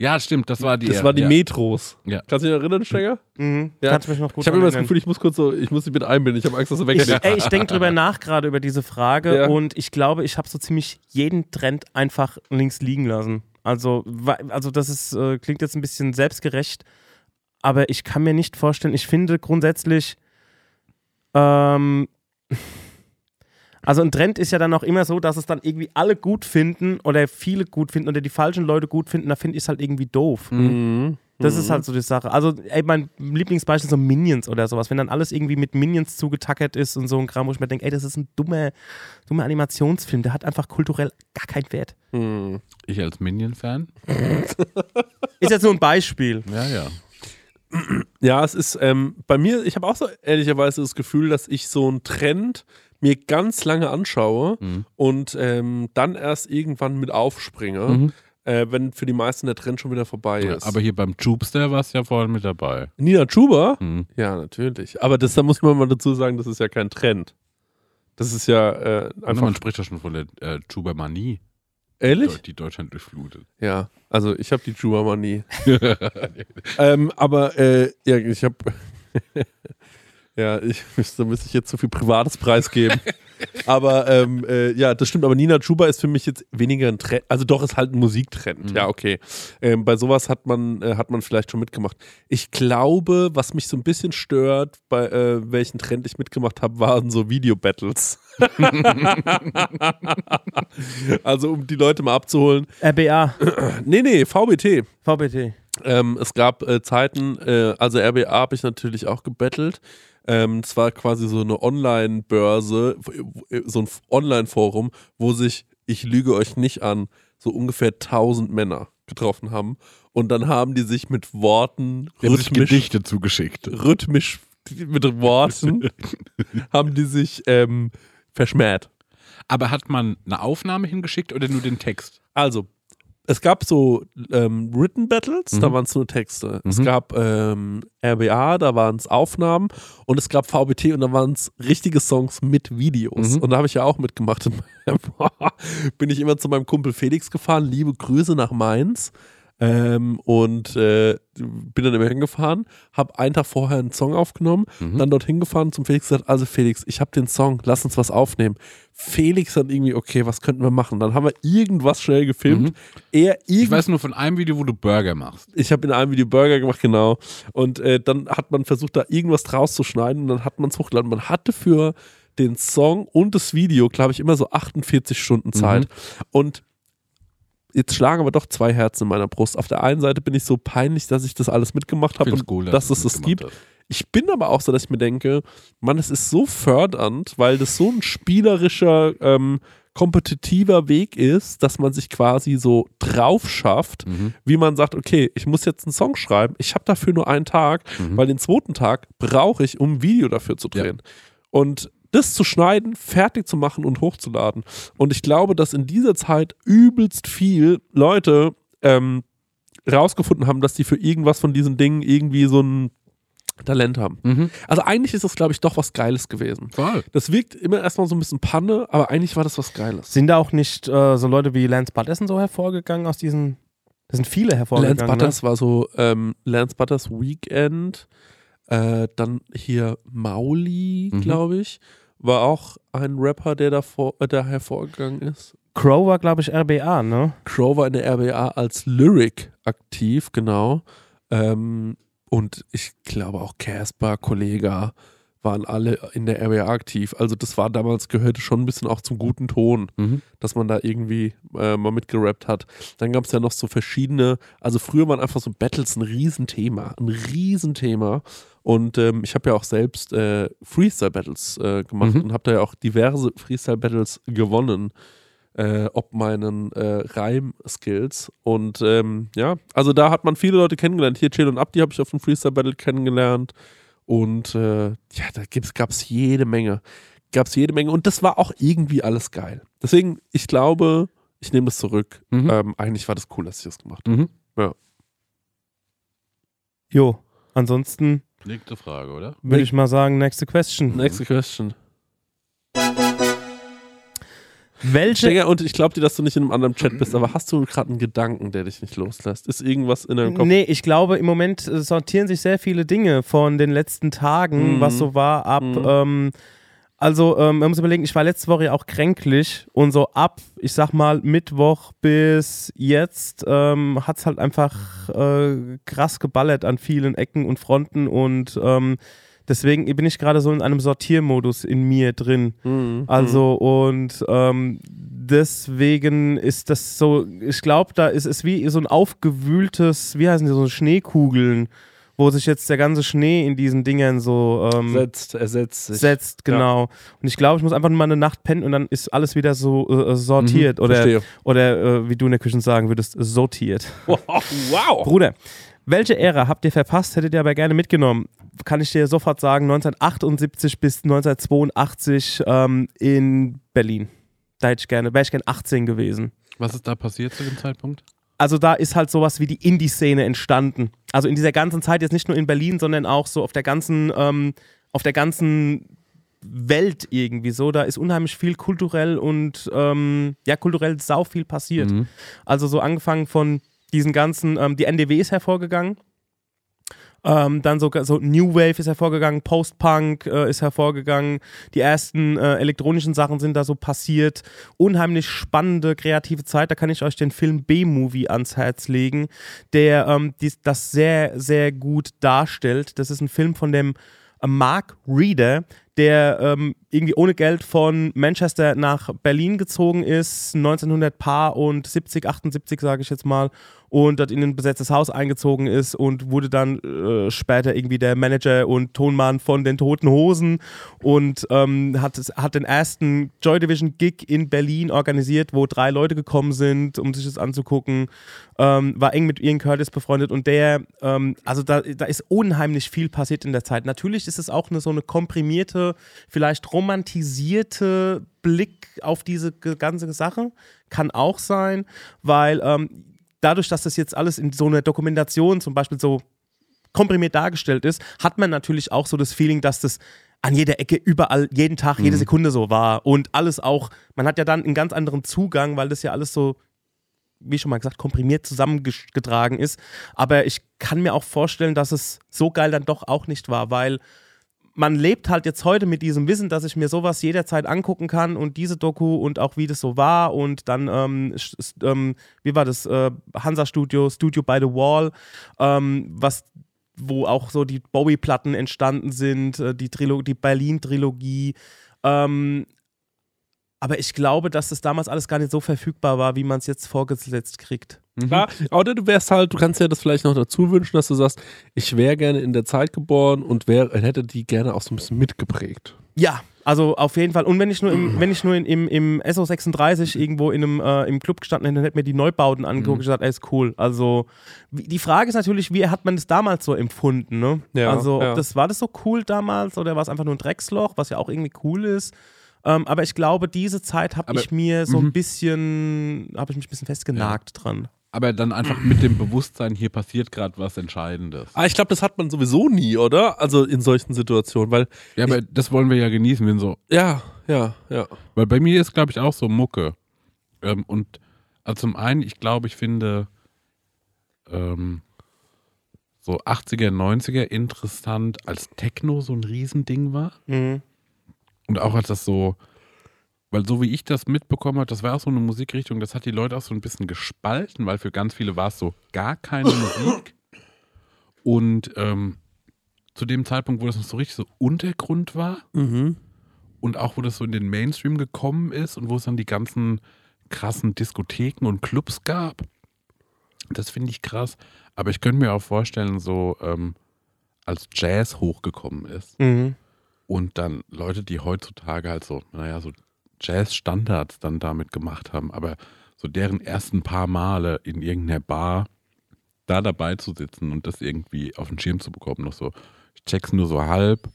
Ja, stimmt, das war die. Das war die ja. Metros. Ja. Kannst du dich erinnern, Stenger? Mhm. Ja. Kannst mich noch gut Ich habe immer das. Gefühl, ich muss kurz so, ich muss sie mit einbinden. Ich habe Angst, dass du Ich, weggeht. ey, ich denke drüber nach gerade über diese Frage Ja. und ich glaube, ich habe so ziemlich jeden Trend einfach links liegen lassen. Also, also das ist, äh, klingt jetzt ein bisschen selbstgerecht, aber ich kann mir nicht vorstellen, ich finde grundsätzlich, ähm, also ein Trend ist ja dann auch immer so, dass es dann irgendwie alle gut finden oder viele gut finden oder die falschen Leute gut finden, da finde ich es halt irgendwie doof. Mhm. Das ist halt so die Sache. Also, ey, mein Lieblingsbeispiel ist so Minions oder sowas. Wenn dann alles irgendwie mit Minions zugetackert ist und so ein Kram, wo ich mir denke, ey, das ist ein dummer, dummer Animationsfilm, der hat einfach kulturell gar keinen Wert. Mhm. Ich als Minion-Fan. Ist jetzt nur ein Beispiel. Ja, ja. Ja, es ist ähm, bei mir, ich habe auch so ehrlicherweise das Gefühl, dass ich so einen Trend mir ganz lange anschaue Mhm. und ähm, dann erst irgendwann mit aufspringe, Mhm. Äh, wenn für die meisten der Trend schon wieder vorbei ja. ist. Aber hier beim Jupster war es ja vorhin mit dabei. Nina Chuba? Mhm. Ja, natürlich. Aber das, da muss man mal dazu sagen, das ist ja kein Trend. Das ist ja äh, Also einfach. man spricht ja schon von der äh, Juba-Manie, ehrlich? die Deutschland durchflutet. Ja, also ich habe die Chuba-Manie. ähm, aber äh, ja, ich habe. ja, ich müsste, müsste ich jetzt so viel Privates preisgeben. aber ähm, äh, ja, das stimmt. Aber Nina Chuba ist für mich jetzt weniger ein Trend. Also doch, ist halt ein Musiktrend. Mhm. Ja, okay. Ähm, bei sowas hat man, äh, hat man vielleicht schon mitgemacht. Ich glaube, was mich so ein bisschen stört, bei äh, welchen Trend ich mitgemacht habe, waren so Video-Battles. also, um die Leute mal abzuholen. RBA, Nee, nee, VBT. VBT. Ähm, es gab äh, Zeiten, äh, also RBA habe ich natürlich auch gebettelt. Ähm, es war quasi so eine Online-Börse, äh, so ein Online-Forum, wo sich, ich lüge euch nicht an, so ungefähr 1000 Männer getroffen haben. Und dann haben die sich mit Worten Die sich rhythmisch, Gedichte zugeschickt. rhythmisch mit Worten haben die sich ähm, verschmäht. Aber hat man eine Aufnahme hingeschickt oder nur den Text? Also, es gab so ähm, Written Battles, da Mhm. waren es nur Texte. Es Mhm. gab ähm, RBA, da waren es Aufnahmen und es gab VBT und da waren es richtige Songs mit Videos. Mhm. Und da habe ich ja auch mitgemacht. Bin ich immer zu meinem Kumpel Felix gefahren, liebe Grüße nach Mainz. Ähm, und äh, bin dann immer hingefahren, habe einen Tag vorher einen Song aufgenommen, Mhm. dann dorthin gefahren zum Felix gesagt, also Felix, ich habe den Song, lass uns was aufnehmen. Felix dann irgendwie, okay, was könnten wir machen? Dann haben wir irgendwas schnell gefilmt. Mhm. Er Ich irgend weiß nur von einem Video, wo du Burger machst. ich habe in einem Video Burger gemacht, genau. Und äh, dann hat man versucht, da irgendwas draus zu schneiden und dann hat man es hochgeladen. Man hatte für den Song und das Video, glaube ich, immer so 48 Stunden Zeit. Mhm. Und jetzt schlagen aber doch zwei Herzen in meiner Brust. Auf der einen Seite bin ich so peinlich, dass ich das alles mitgemacht habe und cool, dass du es das gibt. hast. Ich bin aber auch so, dass ich mir denke, Mann, es ist so fördernd, weil das so ein spielerischer, ähm, kompetitiver Weg ist, dass man sich quasi so drauf schafft, Mhm. wie man sagt, okay, ich muss jetzt einen Song schreiben, ich habe dafür nur einen Tag, Mhm. weil den zweiten Tag brauche ich, um ein Video dafür zu Ja. drehen. Und das zu schneiden, fertig zu machen und hochzuladen. Und ich glaube, dass in dieser Zeit übelst viel Leute ähm, rausgefunden haben, dass die für irgendwas von diesen Dingen irgendwie so ein Talent haben. Mhm. Also eigentlich ist das, glaube ich, doch was Geiles gewesen. Voll. Das wirkt immer erstmal so ein bisschen Panne, aber eigentlich war das was Geiles. Sind da auch nicht äh, so Leute wie Lance Patterson so hervorgegangen aus diesen. Da sind viele hervorgegangen. Lance Butters war so ähm, Lance Butters Weekend. Äh, dann hier Mauli, Mhm. glaube ich, war auch ein Rapper, der davor, äh, der hervorgegangen ist. Crow war, glaube ich, RBA, ne? Crow war in der RBA als Lyric aktiv, genau. Ähm, und ich glaube auch Casper, Kollega waren alle in der RBA aktiv. Also das war damals, gehörte schon ein bisschen auch zum guten Ton, Mhm. dass man da irgendwie äh, mal mitgerappt hat. Dann gab es ja noch so verschiedene, also früher waren einfach so Battles ein Riesenthema, ein Riesenthema. Und ähm, ich habe ja auch selbst äh, Freestyle-Battles äh, gemacht Mhm. und habe da ja auch diverse Freestyle-Battles gewonnen äh, ob meinen äh, Reim-Skills. Und ähm, ja, also da hat man viele Leute kennengelernt. Hier Chill und Abdi habe ich auf dem Freestyle Battle kennengelernt. Und äh, ja, da gab es jede Menge. Gab es jede Menge. Und das war auch irgendwie alles geil. Deswegen, ich glaube, ich nehme das zurück. Mhm. Ähm, eigentlich war das cool, dass ich das gemacht habe. Mhm. Jo, ansonsten Nächste Frage, oder? würde ich mal sagen, next question. Next question. Welche Stenger, und ich glaube dir, dass du nicht in einem anderen Chat bist, aber hast du gerade einen Gedanken, der dich nicht loslässt? Ist irgendwas in deinem Kopf? Nee, ich glaube, im Moment äh, sortieren sich sehr viele Dinge von den letzten Tagen, Mhm. was so war, ab. Mhm. Ähm, also, ähm, man muss überlegen, ich war letzte Woche ja auch kränklich und so ab, ich sag mal, Mittwoch bis jetzt ähm, hat es halt einfach äh, krass geballert an vielen Ecken und Fronten und ähm, deswegen bin ich gerade so in einem Sortiermodus in mir drin. Mhm. Also und ähm, deswegen ist das so, ich glaube, da ist es wie so ein aufgewühltes, wie heißen die, so Schneekugeln, wo sich jetzt der ganze Schnee in diesen Dingern so ähm, setzt, ersetzt sich. setzt, genau. Und ich glaube, ich muss einfach nur mal eine Nacht pennen und dann ist alles wieder so äh, sortiert oder, Verstehe. oder äh, wie du in der Küche sagen würdest, sortiert. wow. Bruder, welche Ära habt ihr verpasst, hättet ihr aber gerne mitgenommen? Kann ich dir sofort sagen, 1978 bis 1982 ähm, in Berlin. Da hätte ich gerne, wäre ich gerne 18 gewesen. Was ist da passiert zu dem Zeitpunkt? Also da ist halt sowas wie die Indie-Szene entstanden. Also in dieser ganzen Zeit jetzt nicht nur in Berlin, sondern auch so auf der ganzen, ähm, auf der ganzen Welt irgendwie so. Da ist unheimlich viel kulturell und ähm, ja, kulturell sau viel passiert. Mhm. Also so angefangen von diesen ganzen, ähm, die NDW ist hervorgegangen. Ähm, dann sogar so New Wave ist hervorgegangen, Post-Punk äh, ist hervorgegangen, die ersten äh, elektronischen Sachen sind da so passiert. Unheimlich spannende, kreative Zeit. Da kann ich euch den Film B-Movie ans Herz legen, der ähm, dies, das sehr, sehr gut darstellt. Das ist ein Film von dem äh, Mark Reeder, der ähm, irgendwie ohne Geld von Manchester nach Berlin gezogen ist, 1900 Paar und 70, 78 sage ich jetzt mal, und dort in ein besetztes Haus eingezogen ist und wurde dann äh, später irgendwie der Manager und Tonmann von den Toten Hosen und ähm, hat, hat den ersten Joy Division Gig in Berlin organisiert, wo drei Leute gekommen sind, um sich das anzugucken. Ähm, war eng mit Ian Curtis befreundet und der, ähm, also da, da ist unheimlich viel passiert in der Zeit. Natürlich ist es auch eine, so eine komprimierte, vielleicht romantisierte Blick auf diese ganze Sache. Kann auch sein, weil ähm, dadurch, dass das jetzt alles in so einer Dokumentation zum Beispiel so komprimiert dargestellt ist, hat man natürlich auch so das Feeling, dass das an jeder Ecke, überall, jeden Tag, jede Sekunde so war. Und alles auch, man hat ja dann einen ganz anderen Zugang, weil das ja alles so, wie schon mal gesagt, komprimiert zusammengetragen ist. Aber ich kann mir auch vorstellen, dass es so geil dann doch auch nicht war, weil man lebt halt jetzt heute mit diesem Wissen, dass ich mir sowas jederzeit angucken kann und diese Doku und auch wie das so war und dann, ähm, ähm, wie war das, äh, Hansa Studio, Studio by the Wall, ähm, was wo auch so die Bowie-Platten entstanden sind, äh, die, die Berlin-Trilogie. Ähm, aber ich glaube, dass das damals alles gar nicht so verfügbar war, wie man es jetzt vorgesetzt kriegt. Klar, oder du wärst halt, du kannst ja das vielleicht noch dazu wünschen, dass du sagst, ich wäre gerne in der Zeit geboren und wär, hätte die gerne auch so ein bisschen mitgeprägt. Ja, also auf jeden Fall. Und wenn ich nur im, wenn ich nur in, im, im SO36 irgendwo in einem, äh, im Club gestanden hätte, dann hätte mir die Neubauten angeguckt und gesagt, ey, ist cool. Also die Frage ist natürlich, wie hat man das damals so empfunden? Ne? Ja, also ja. ob das, war das so cool damals oder war es einfach nur ein Drecksloch, was ja auch irgendwie cool ist? Ähm, aber ich glaube, diese Zeit habe ich mir so ein Mhm. bisschen, habe ich mich ein bisschen festgenagt dran. Aber dann einfach mit dem Bewusstsein, hier passiert gerade was Entscheidendes. Aber ich glaube, das hat man sowieso nie, oder? Also in solchen Situationen, weil, Ja, aber das wollen wir ja genießen, wenn so. ja, ja, ja. Weil bei mir ist, glaube ich, auch so Mucke. Ähm, und also zum einen, ich glaube, ich finde ähm, so 80er, 90er interessant, als Techno so ein Riesending war. Mhm. Und auch als das so, weil so wie ich das mitbekommen habe, das war auch so eine Musikrichtung, das hat die Leute auch so ein bisschen gespalten, weil für ganz viele war es so gar keine Musik. Und ähm, zu dem Zeitpunkt, wo das noch so richtig so Untergrund war Mhm. und auch wo das so in den Mainstream gekommen ist und wo es dann die ganzen krassen Diskotheken und Clubs gab. Das finde ich krass. Aber ich könnte mir auch vorstellen, so ähm, als Jazz hochgekommen ist Mhm. und dann Leute, die heutzutage halt so, naja, so Jazz-Standards dann damit gemacht haben, aber so deren ersten paar Male in irgendeiner Bar da dabei zu sitzen und das irgendwie auf den Schirm zu bekommen, noch so, ich check's nur so halb,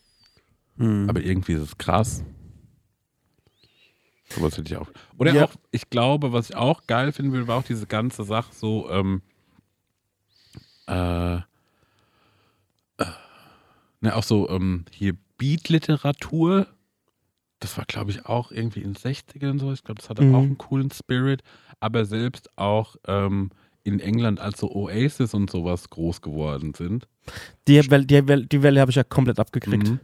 Mhm. aber irgendwie ist es krass. Sowas hätte ich auch. Oder Ja. auch, ich glaube, was ich auch geil finden will, war auch diese ganze Sache so, ähm, äh, äh, ne, auch so ähm, hier Beat-Literatur. Das war, glaube ich, auch irgendwie in den 60ern und so. Ich glaube, das hatte Mhm. auch einen coolen Spirit. Aber selbst auch ähm, in England, als so Oasis und sowas groß geworden sind. Die, Welle, die, Welle, die Welle habe ich ja komplett abgekriegt. Mhm.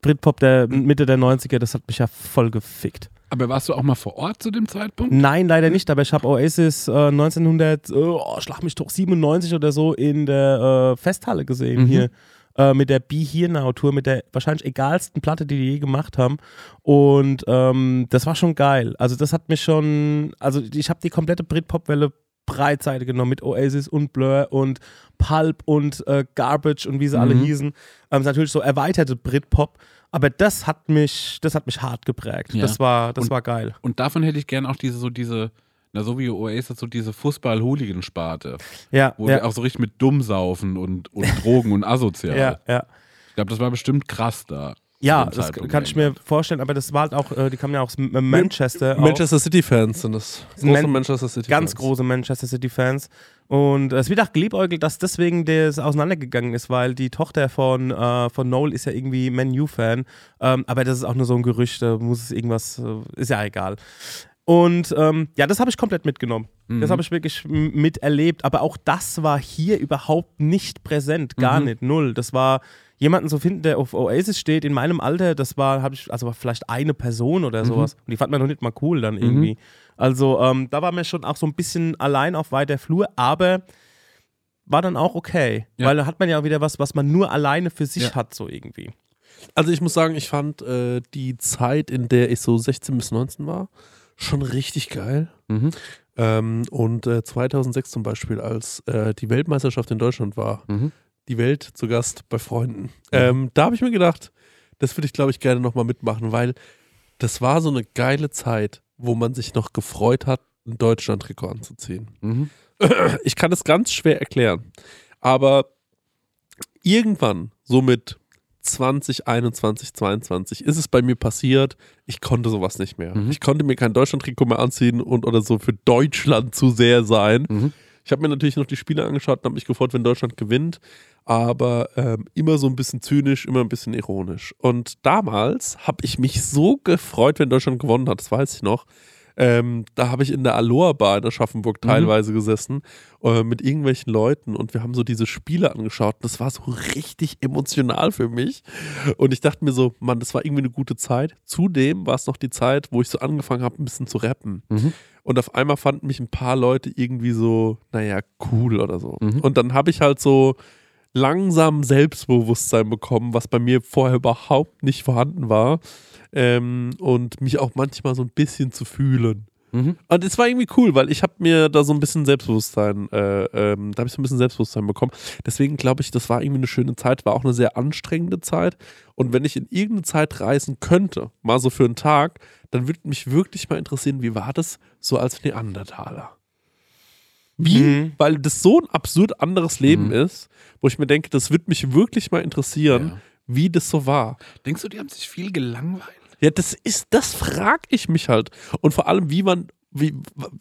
Britpop der Mitte der 90er, das hat mich ja voll gefickt. Aber warst du auch mal vor Ort zu dem Zeitpunkt? Nein, leider nicht, aber ich habe Oasis äh, 1900, oh, schlag mich doch, 97 oder so in der äh, Festhalle gesehen Mhm. hier. Äh, mit der Be Here Now Tour, mit der wahrscheinlich egalsten Platte, die die je gemacht haben. Und ähm, das war schon geil. Also, das hat mich schon. Also, ich habe die komplette Britpop-Welle Breitseite genommen mit Oasis und Blur und Pulp und äh, Garbage und wie sie alle Mhm. hießen. Ähm, ist natürlich so erweiterte Britpop. Aber das hat mich, das hat mich hart geprägt. Ja. Das war, das Und- war geil. Und davon hätte ich gern auch diese, so diese, na so wie Oasis, so diese Fußball-Hooligan-Sparte, Ja, wo ja. wir auch so richtig mit Dummsaufen und, und Drogen und asozial. Ja, ja. Ich glaube, das war bestimmt krass da. Ja, das kann ich mir vorstellen, aber das war halt auch, äh, die kamen ja auch aus M- Manchester. auch. Manchester City-Fans sind das. Große Man- Manchester City-Fans. Ganz große Manchester City-Fans. Und äh, es wird auch geliebäugelt, dass deswegen das auseinandergegangen ist, weil die Tochter von, äh, von Noel ist ja irgendwie Man U-Fan. Ähm, aber das ist auch nur so ein Gerücht, da muss es irgendwas, äh, ist ja egal. Und ähm, ja, das habe ich komplett mitgenommen. Das habe ich wirklich miterlebt. Aber auch das war hier überhaupt nicht präsent. Gar nicht. Null. Das war jemanden zu finden, der auf Oasis steht, in meinem Alter, das war, habe ich, also vielleicht eine Person oder sowas. Und die fand man noch nicht mal cool dann irgendwie. Also ähm, da war mir schon auch so ein bisschen allein auf weiter Flur, aber war dann auch okay. Ja. Weil da hat man ja auch wieder was, was man nur alleine für sich Ja. hat, so irgendwie. Also ich muss sagen, ich fand äh, die Zeit, in der ich so 16 bis 19 war, schon richtig geil. Mhm. Ähm, und äh, 2006 zum Beispiel, als äh, die Weltmeisterschaft in Deutschland war, Mhm. die Welt zu Gast bei Freunden, ähm, da habe ich mir gedacht, das würde ich glaube ich gerne nochmal mitmachen, weil das war so eine geile Zeit, wo man sich noch gefreut hat, ein Deutschland-Trikot anzuziehen. Mhm. Ich kann es ganz schwer erklären, aber irgendwann, so mit 20, 21, 22, ist es bei mir passiert, ich konnte sowas nicht mehr. Mhm. Ich konnte mir kein Deutschland-Trikot mehr anziehen und oder so für Deutschland zu sehr sein. Mhm. Ich habe mir natürlich noch die Spiele angeschaut und habe mich gefreut, wenn Deutschland gewinnt, aber ähm, immer so ein bisschen zynisch, immer ein bisschen ironisch. Und damals habe ich mich so gefreut, wenn Deutschland gewonnen hat, das weiß ich noch. Ähm, da habe ich in der Aloha Bar in Aschaffenburg teilweise gesessen äh, mit irgendwelchen Leuten und wir haben so diese Spiele angeschaut. Das war so richtig emotional für mich. Und ich dachte mir so, Mann, das war irgendwie eine gute Zeit. Zudem war es noch die Zeit, wo ich so angefangen habe, ein bisschen zu rappen. Mhm. Und auf einmal fanden mich ein paar Leute irgendwie so, naja, cool oder so. Mhm. Und dann habe ich halt so langsam Selbstbewusstsein bekommen, was bei mir vorher überhaupt nicht vorhanden war. Ähm, und mich auch manchmal so ein bisschen zu fühlen. Mhm. Und es war irgendwie cool, weil ich habe mir da so ein bisschen Selbstbewusstsein, äh, ähm, da habe ich so ein bisschen Selbstbewusstsein bekommen. Deswegen glaube ich, das war irgendwie eine schöne Zeit, war auch eine sehr anstrengende Zeit. Und wenn ich in irgendeine Zeit reisen könnte, mal so für einen Tag, dann würde mich wirklich mal interessieren, wie war das so als Neandertaler? Wie? Mhm. Weil das so ein absurd anderes Leben Mhm. ist, wo ich mir denke, das würde mich wirklich mal interessieren, Ja. wie das so war. Denkst du, die haben sich viel gelangweilt? Ja, das ist, das frage ich mich halt. Und vor allem, wie man, wie,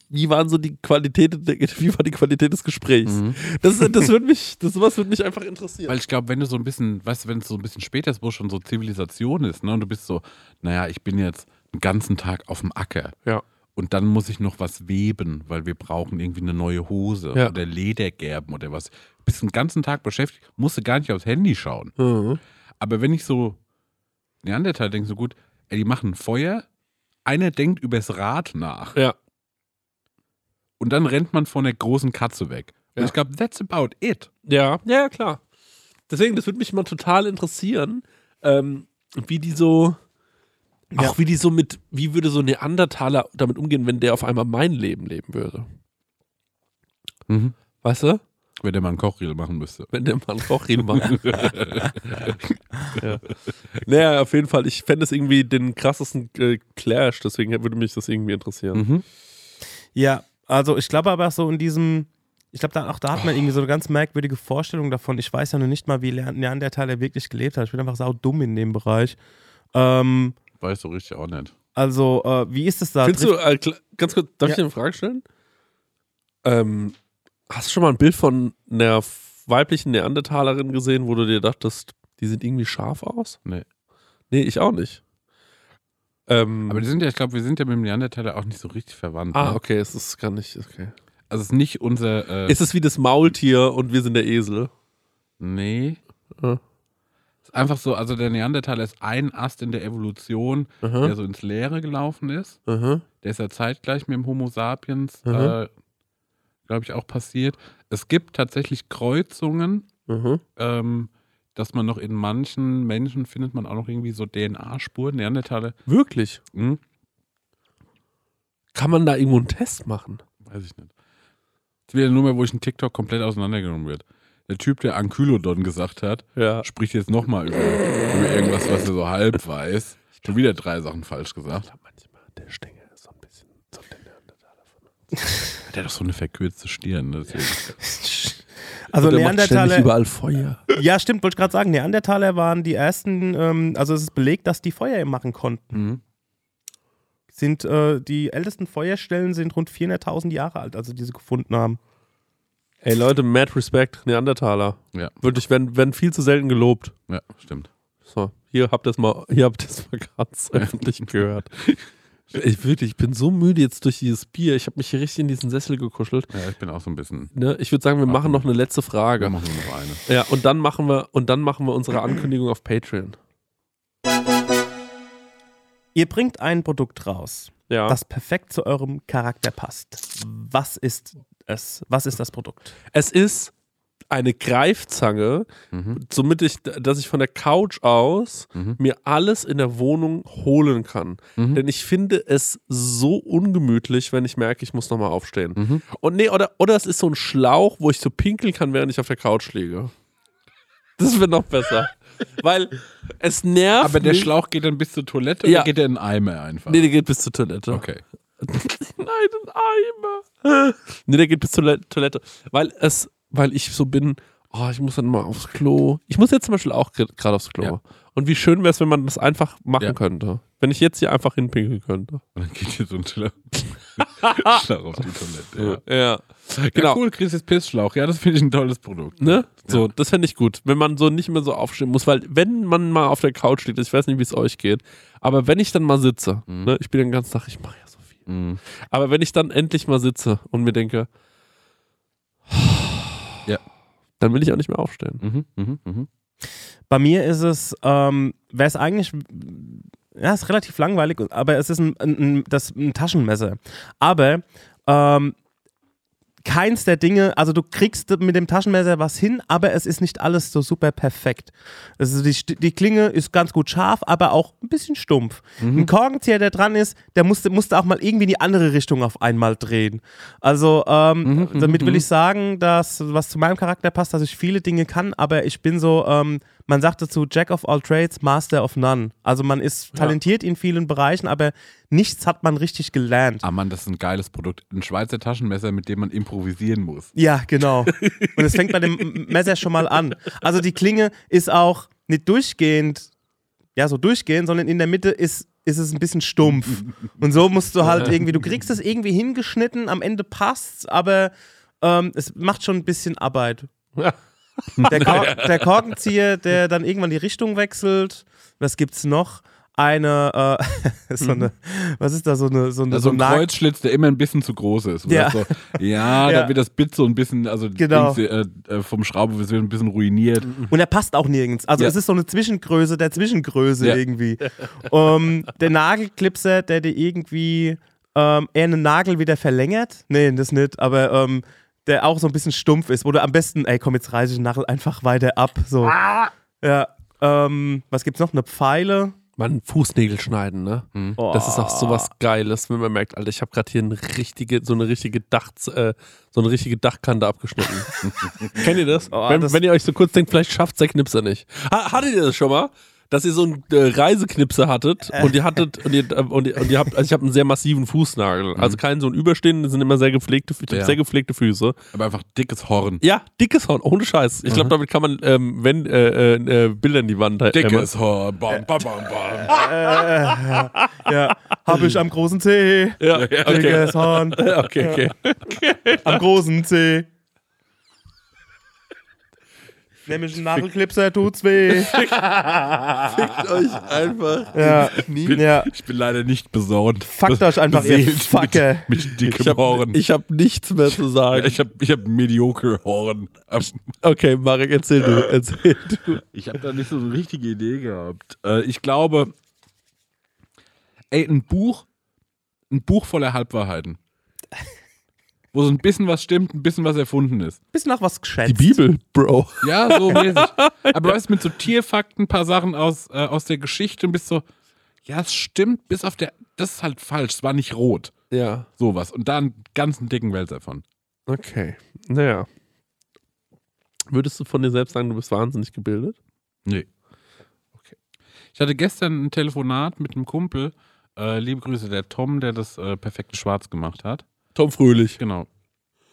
wie waren so die Qualität, wie war die Qualität des Gesprächs? Mhm. Das, das wird mich, das sowas wird mich einfach interessieren. Weil ich glaube, wenn du so ein bisschen, weißt du, wenn es so ein bisschen später ist, wo schon so Zivilisation ist, ne, und du bist so, naja, ich bin jetzt einen ganzen Tag auf dem Acker. Ja. Und dann muss ich noch was weben, weil wir brauchen irgendwie eine neue Hose Ja. oder Ledergerben oder was. Bist den ganzen Tag beschäftigt, musst du gar nicht aufs Handy schauen. Mhm. Aber wenn ich so Neandertal denke, so gut, ey, die machen Feuer, einer denkt übers Rad nach Ja. und dann rennt man von der großen Katze weg. Und Ja. ich glaube, that's about it. Ja, ja, klar. Deswegen, das würde mich mal total interessieren, ähm, wie die so, Ja. auch wie die so mit, wie würde so ein Neandertaler damit umgehen, wenn der auf einmal mein Leben leben würde. Mhm. Weißt du? Wenn der mal einen Kochriegel machen müsste. Wenn der mal einen Kochriegel macht. ja. Naja, auf jeden Fall, ich fände es irgendwie den krassesten äh, Clash, deswegen würde mich das irgendwie interessieren. Mhm. Ja, also ich glaube aber so in diesem, ich glaube, da, auch da hat man irgendwie so eine ganz merkwürdige Vorstellung davon. Ich weiß ja noch nicht mal, wie Neandertaler wirklich gelebt hat. Ich bin einfach sau dumm in dem Bereich. Ähm, Weißt du richtig auch nicht. also, äh, wie ist es da? Findest du, äh, ganz kurz, darf ich Ja. dir eine Frage stellen? Ähm, hast du schon mal ein Bild von einer weiblichen Neandertalerin gesehen, wo du dir dachtest, die sieht irgendwie scharf aus? Nee. Nee, ich auch nicht. Ähm, Aber die sind ja, ich glaube, wir sind ja mit dem Neandertaler auch nicht so richtig verwandt. ah, ne? okay, es ist gar nicht, okay. Also es ist nicht unser. Äh, Ist es wie das Maultier und wir sind der Esel? nee. Ja. Ist einfach so, also der Neandertaler ist ein Ast in der Evolution, Aha, der so ins Leere gelaufen ist. aha, Der ist ja zeitgleich mit dem Homo sapiens, Mhm. äh, glaube ich, auch passiert. Es gibt tatsächlich Kreuzungen, ähm, dass man noch in manchen Menschen findet man auch noch irgendwie so DNA-Spuren, Neandertaler. Wirklich? Hm, Kann man da irgendwo einen Test machen? weiß ich nicht. Das ist wieder nur mehr, wo ich ein TikTok komplett auseinandergenommen wird. Der Typ, der Ankylodon gesagt hat, Ja. spricht jetzt nochmal über, über irgendwas, was er so halb weiß. Schon wieder drei Sachen falsch gesagt. Manchmal, der Stängel ist so ein bisschen so der Neandertaler Der hat doch so eine verkürzte Stirn. ne? Deswegen. also Und Neandertaler, überall Feuer. ja stimmt, wollte ich gerade sagen, Neandertaler waren die ersten, ähm, also es ist belegt, dass die Feuer machen konnten. Mhm. Sind, äh, die ältesten Feuerstellen sind rund 400.000 Jahre alt, als sie diese gefunden haben. Ey Leute, mad Respect, Neandertaler. Ja, Wirklich, werden, werden viel zu selten gelobt. ja, stimmt. So, hier habt ihr es mal, hier habt ihr es mal ganz öffentlich gehört. Ich wirklich, ich bin so müde jetzt durch dieses Bier. Ich habe mich hier richtig in diesen Sessel gekuschelt. Ja, ich bin auch so ein bisschen. Ne? Ich würde sagen, wir machen noch eine letzte Wir Frage. machen nur noch eine. Ja, und dann machen wir und dann machen wir unsere Ankündigung auf Patreon. Ihr bringt ein Produkt raus, Ja. das perfekt zu eurem Charakter passt. Was ist es? Was ist das Produkt? es ist eine Greifzange, Mhm. somit ich, dass ich von der Couch aus Mhm. mir alles in der Wohnung holen kann. Mhm. Denn ich finde es so ungemütlich, wenn ich merke, ich muss nochmal aufstehen. Mhm. Und nee, oder, oder es ist so ein Schlauch, wo ich so pinkeln kann, während ich auf der Couch liege. Das wird noch besser. Weil es nervt. Aber der mich- Schlauch geht dann bis zur Toilette Ja. oder geht der in den Eimer einfach? Nee, der geht bis zur Toilette. Okay. Nein, ein Eimer. Nee, der geht bis zur Le- Toilette. Weil es, weil ich so bin, oh, ich muss dann mal aufs Klo. Ich muss jetzt zum Beispiel auch gerade aufs Klo. Ja. Und wie schön wäre es, wenn man das einfach machen Ja. könnte. Wenn ich jetzt hier einfach hinpinkeln könnte. Und dann geht hier so ein Schlauch auf die Toilette. Ja. Ja. Genau. Cool, kriegst jetzt Pissschlauch. Ja, das finde ich ein tolles Produkt. Ne? So, das fände ich gut, wenn man so nicht mehr so aufstehen muss, weil wenn man mal auf der Couch liegt, ich weiß nicht, wie es euch geht, aber wenn ich dann mal sitze, Mhm. ne, ich bin den ganzen Tag, ich mache ja so viel, Mhm. aber wenn ich dann endlich mal sitze und mir denke, Ja. dann will ich auch nicht mehr aufstehen. Mhm. Mhm. Mhm. Bei mir ist es, ähm, wäre es eigentlich, ja, ist relativ langweilig, aber es ist ein, ein, ein, das, ein Taschenmesser. Aber ähm, keins der Dinge, also du kriegst mit dem Taschenmesser was hin, aber es ist nicht alles so super perfekt. Also die, die Klinge ist ganz gut scharf, aber auch ein bisschen stumpf. Ein Korkenzieher, der dran ist, der musste, musste auch mal irgendwie in die andere Richtung auf einmal drehen. Also ähm, damit will ich sagen, dass was zu meinem Charakter passt, dass ich viele Dinge kann, aber ich bin so, ähm, man sagt dazu Jack of all trades, Master of none. Also man ist talentiert in vielen Bereichen, aber nichts hat man richtig gelernt. Ah Mann, das ist ein geiles Produkt. Ein Schweizer Taschenmesser, mit dem man improvisieren muss. Ja, genau. Und es fängt bei dem Messer schon mal an. Also die Klinge ist auch nicht durchgehend, ja, so durchgehend, sondern in der Mitte ist, ist es ein bisschen stumpf. Und so musst du halt irgendwie, du kriegst es irgendwie hingeschnitten, am Ende passt's, aber ähm, es macht schon ein bisschen Arbeit. Der, Kor der Korkenzieher, der dann irgendwann die Richtung wechselt. Was gibt's noch? eine, äh, so eine, was ist da, so eine, so eine, Also so ein Kreuzschlitz, der immer ein bisschen zu groß ist. Ja. So, ja, Ja. da wird das Bit so ein bisschen, also Genau. Dings, äh, äh, vom Schraube es wird ein bisschen ruiniert. Und er passt auch nirgends. Also Ja. es ist so eine Zwischengröße der Zwischengröße Ja. irgendwie. um, der Nagelklipser, der dir irgendwie ähm, eher einen Nagel wieder verlängert. Nee, das nicht, aber ähm, der auch so ein bisschen stumpf ist, wo du am besten, ey, komm, jetzt reiße ich den Nagel einfach weiter ab. So. Ja. Ähm, was gibt's noch? Eine Pfeile. Man Fußnägel schneiden, ne? Oh. Das ist auch so was Geiles, wenn man merkt, Alter, ich habe gerade hier eine richtige, so eine richtige Dach, äh, so eine richtige Dachkante abgeschnitten. Kennt ihr das? Oh, wenn, das- wenn ihr euch so kurz denkt, vielleicht schafft der Knipser nicht. Ha, hattet ihr das schon mal? Dass ihr so einen äh, Reiseknipser hattet und ihr hattet und ihr, äh, und ihr, und ihr habt, also ich habe einen sehr massiven Fußnagel, also keinen so einen überstehenden, das sind immer sehr gepflegte, ich hab Ja. sehr gepflegte Füße. Aber einfach dickes Horn. Ja, dickes Horn, ohne Scheiß. Ich glaube, damit kann man, ähm, wenn äh, äh, äh, Bilder in die Wand äh, Dickes Horn. Bam, bam, bam, bam. Ja, habe ich am großen C. Ja, okay. Dickes Horn. okay, okay. Am großen C. Nämlich einen Nagelklipser, tut's weh. Fickt euch einfach. Ja. ja. Ich bin leider nicht besorgt. Fuckt euch einfach, ihr Fucker. Mit, mit dickem Ich habe Horn. hab nichts mehr zu sagen. ich habe ich hab mediocre Horn. Okay, Marek, erzähl du. Erzähl du. Ich habe da nicht so eine richtige Idee gehabt. Äh, ich glaube, ey, ein Buch, ein Buch voller Halbwahrheiten. Wo so ein bisschen was stimmt, ein bisschen was erfunden ist. Bisschen nach was geschätzt. Die Bibel, Bro. Ja, so mäßig. Aber weißt du, mit so Tierfakten, ein paar Sachen aus, äh, aus der Geschichte und bist so, ja, es stimmt, bis auf der, das ist halt falsch, es war nicht rot. Ja, Sowas. Und da einen ganzen dicken Wälzer von. okay. Naja. Würdest du von dir selbst sagen, du bist wahnsinnig gebildet? Nee. Okay. Ich hatte gestern ein Telefonat mit einem Kumpel, äh, liebe Grüße, der Tom, der das äh, perfekte Schwarz gemacht hat. Tom Fröhlich. Genau.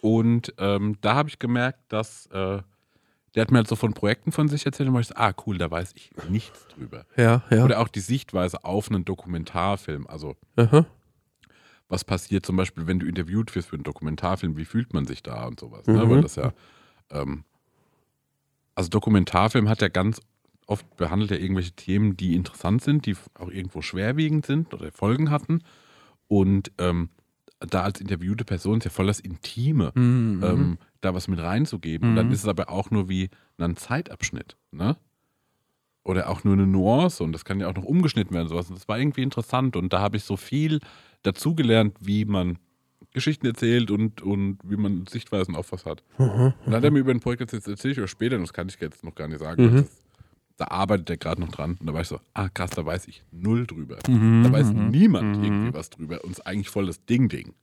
Und ähm, da habe ich gemerkt, dass äh, der hat mir halt so von Projekten von sich erzählt und war ich so, ah cool, da weiß ich nichts drüber. Ja, ja. Oder auch die Sichtweise auf einen Dokumentarfilm. Also Aha. was passiert zum Beispiel, wenn du interviewt wirst für einen Dokumentarfilm, wie fühlt man sich da und sowas. Ne? Mhm. Weil das ja, ähm, also Dokumentarfilm hat ja ganz oft behandelt er irgendwelche Themen, die interessant sind, die auch irgendwo schwerwiegend sind oder Folgen hatten. Und ähm, da als interviewte Person ist ja voll das Intime, Mhm. ähm, da was mit reinzugeben. Und dann Mhm. ist es aber auch nur wie ein Zeitabschnitt, ne? Oder auch nur eine Nuance und das kann ja auch noch umgeschnitten werden. und Sowas. Und das war irgendwie interessant und da habe ich so viel dazugelernt, wie man Geschichten erzählt und, und wie man Sichtweisen auf was hat. Mhm. Und dann hat er mir über ein Projekt erzählt, das erzähle ich euch später, und das kann ich jetzt noch gar nicht sagen. Mhm. Das, da arbeitet er gerade noch dran. Und da war ich so, ah krass, da weiß ich null drüber. Mhm. Da weiß niemand Mhm. irgendwie was drüber und ist eigentlich voll das Ding-Ding.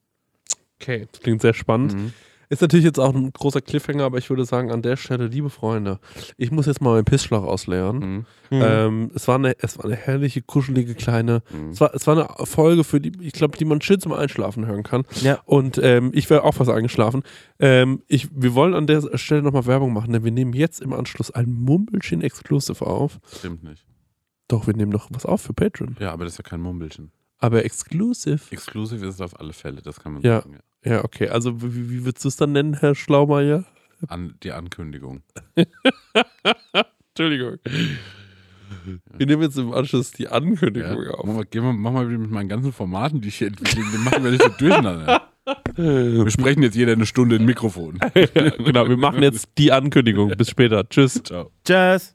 Okay, das klingt sehr spannend. Ist natürlich jetzt auch ein großer Cliffhanger, aber ich würde sagen, an der Stelle, liebe Freunde, ich muss jetzt mal meinen Pissschlag ausleeren. Mhm. Mhm. Ähm, es, war eine, es war eine herrliche, kuschelige kleine. Mhm. Es, war, es war eine Folge, für die, ich glaube, die man schön zum Einschlafen hören kann. Ja. Und ähm, ich wäre auch fast eingeschlafen. Ähm, ich, wir wollen an der Stelle nochmal Werbung machen, denn wir nehmen jetzt im Anschluss ein Mumbelchen Exclusive auf. Stimmt nicht. Doch, wir nehmen noch was auf für Patreon. Ja, aber das ist ja kein Mumbelchen. Aber Exclusive. Exklusiv ist es auf alle Fälle, das kann man Ja. sagen. Ja. Ja, okay. Also, wie, wie würdest du es dann nennen, Herr Schlaumeier? An, die Ankündigung. Entschuldigung. Wir nehmen jetzt im Anschluss die Ja. Ankündigung Mach, auf. mal, gehen wir, mach mal mit meinen ganzen Formaten, die ich hier entwickle. Die machen wir nicht so durcheinander. Wir sprechen jetzt jeder eine Stunde in Mikrofon. genau, wir machen jetzt die Ankündigung. Bis später. Tschüss. Ciao. Tschüss.